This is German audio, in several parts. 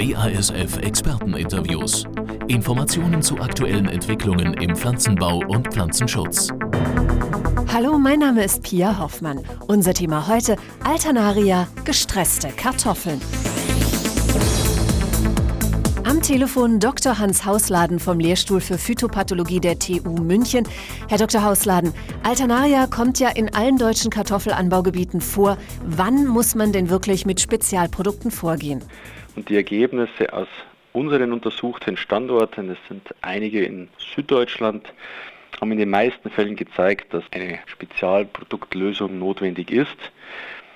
BASF Experteninterviews. Informationen zu aktuellen Entwicklungen im Pflanzenbau und Pflanzenschutz. Hallo, mein Name ist Pia Hoffmann. Unser Thema heute Alternaria, gestresste Kartoffeln. Am Telefon Dr. Hans Hausladen vom Lehrstuhl für Phytopathologie der TU München. Herr Dr. Hausladen, Alternaria kommt ja in allen deutschen Kartoffelanbaugebieten vor. Wann muss man denn wirklich mit Spezialprodukten vorgehen? Und die Ergebnisse aus unseren untersuchten Standorten, es sind einige in Süddeutschland, haben in den meisten Fällen gezeigt, dass eine Spezialproduktlösung notwendig ist.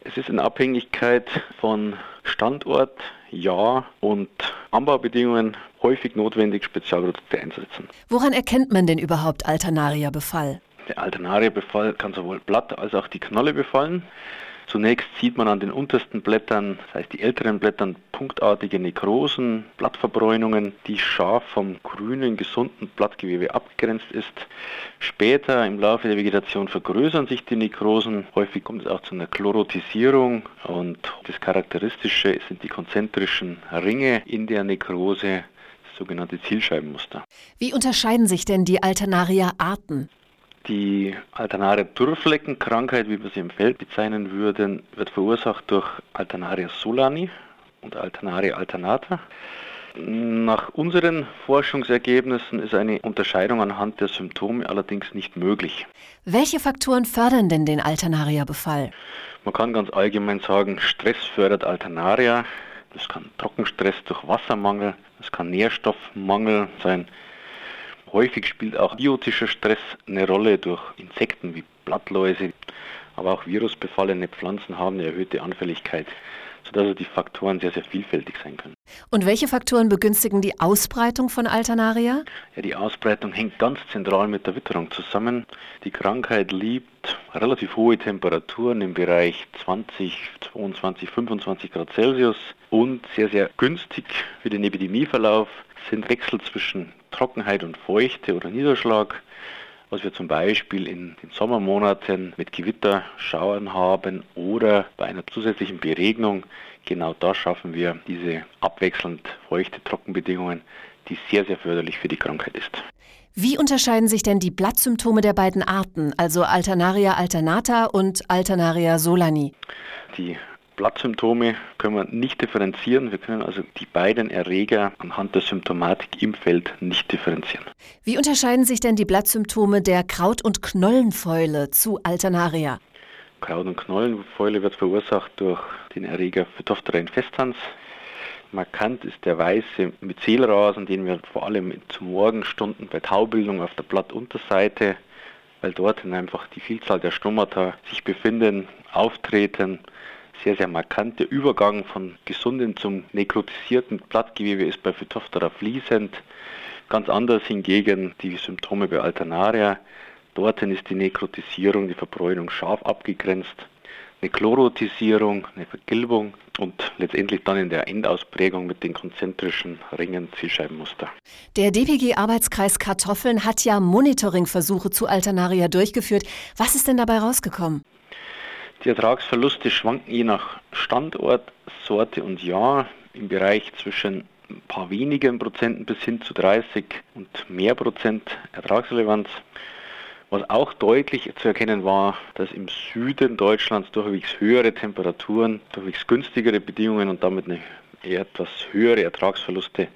Es ist in Abhängigkeit von Standort, Jahr und Anbaubedingungen häufig notwendig, Spezialprodukte einzusetzen. Woran erkennt man denn überhaupt Alternaria-Befall? Der Alternaria-Befall kann sowohl Blatt als auch die Knolle befallen. Zunächst sieht man an den untersten Blättern, das heißt die älteren Blättern, punktartige Nekrosen, Blattverbräunungen, die scharf vom grünen, gesunden Blattgewebe abgegrenzt ist. Später im Laufe der Vegetation vergrößern sich die Nekrosen. Häufig kommt es auch zu einer Chlorotisierung und das Charakteristische sind die konzentrischen Ringe in der Nekrose, sogenannte Zielscheibenmuster. Wie unterscheiden sich denn die Alternaria-Arten? Die Alternaria Durchfleckenkrankheit, wie wir sie im Feld bezeichnen würden, wird verursacht durch Alternaria solani und Alternaria alternata. Nach unseren Forschungsergebnissen ist eine Unterscheidung anhand der Symptome allerdings nicht möglich. Welche Faktoren fördern denn den Alternaria-Befall? Man kann ganz allgemein sagen, Stress fördert Alternaria. Das kann Trockenstress durch Wassermangel, das kann Nährstoffmangel sein, Häufig spielt auch biotischer Stress eine Rolle durch Insekten wie Blattläuse, aber auch virusbefallene Pflanzen haben eine erhöhte Anfälligkeit, sodass also die Faktoren sehr, sehr vielfältig sein können. Und welche Faktoren begünstigen die Ausbreitung von Alternaria? Ja, die Ausbreitung hängt ganz zentral mit der Witterung zusammen. Die Krankheit liebt relativ hohe Temperaturen im Bereich 20, 22, 25 Grad Celsius und sehr, sehr günstig für den Epidemieverlauf sind Wechsel zwischen Trockenheit und Feuchte oder Niederschlag, was wir zum Beispiel in den Sommermonaten mit Gewitterschauern haben oder bei einer zusätzlichen Beregnung. Genau da schaffen wir diese abwechselnd feuchte Trockenbedingungen, die sehr, sehr förderlich für die Krankheit ist. Wie unterscheiden sich denn die Blattsymptome der beiden Arten, also Alternaria alternata und Alternaria solani? Die Blattsymptome können wir nicht differenzieren. Wir können also die beiden Erreger anhand der Symptomatik im Feld nicht differenzieren. Wie unterscheiden sich denn die Blattsymptome der Kraut- und Knollenfäule zu Alternaria? Kraut- und Knollenfäule wird verursacht durch den Erreger Phytophthora infestans. Markant ist der weiße Myzelrasen, den wir vor allem zu Morgenstunden bei Taubildung auf der Blattunterseite, weil dort einfach die Vielzahl der Stomata sich befinden, auftreten sehr, sehr markant. Der Übergang von gesundem zum nekrotisierten Blattgewebe ist bei Phytophthora fließend. Ganz anders hingegen die Symptome bei Alternaria. Dorthin ist die Nekrotisierung, die Verbräunung scharf abgegrenzt. Eine Chlorotisierung, eine Vergilbung und letztendlich dann in der Endausprägung mit den konzentrischen Ringen Zielscheibenmuster. Der DPG-Arbeitskreis Kartoffeln hat ja Monitoringversuche zu Alternaria durchgeführt. Was ist denn dabei rausgekommen? Die Ertragsverluste schwanken je nach Standort, Sorte und Jahr im Bereich zwischen ein paar wenigen Prozenten bis hin zu 30 und mehr Prozent Ertragsrelevanz. Was auch deutlich zu erkennen war, dass im Süden Deutschlands durchwegs höhere Temperaturen, durchwegs günstigere Bedingungen und damit eine etwas höhere Ertragsverluste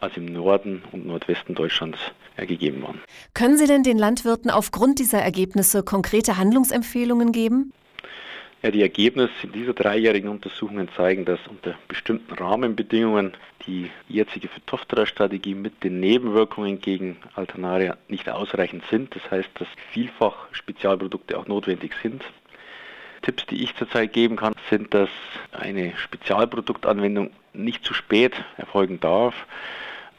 als im Norden und Nordwesten Deutschlands gegeben waren. Können Sie denn den Landwirten aufgrund dieser Ergebnisse konkrete Handlungsempfehlungen geben? Die Ergebnisse dieser dreijährigen Untersuchungen zeigen, dass unter bestimmten Rahmenbedingungen die jetzige Phytophthora-Strategie mit den Nebenwirkungen gegen Alternaria nicht ausreichend sind. Das heißt, dass vielfach Spezialprodukte auch notwendig sind. Tipps, die ich zurzeit geben kann, sind, dass eine Spezialproduktanwendung nicht zu spät erfolgen darf.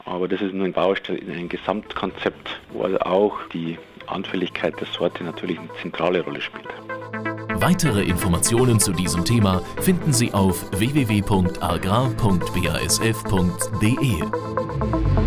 Aber das ist nur ein Baustein in einem Gesamtkonzept, wo also auch die Anfälligkeit der Sorte natürlich eine zentrale Rolle spielt. Weitere Informationen zu diesem Thema finden Sie auf www.agrar.basf.de.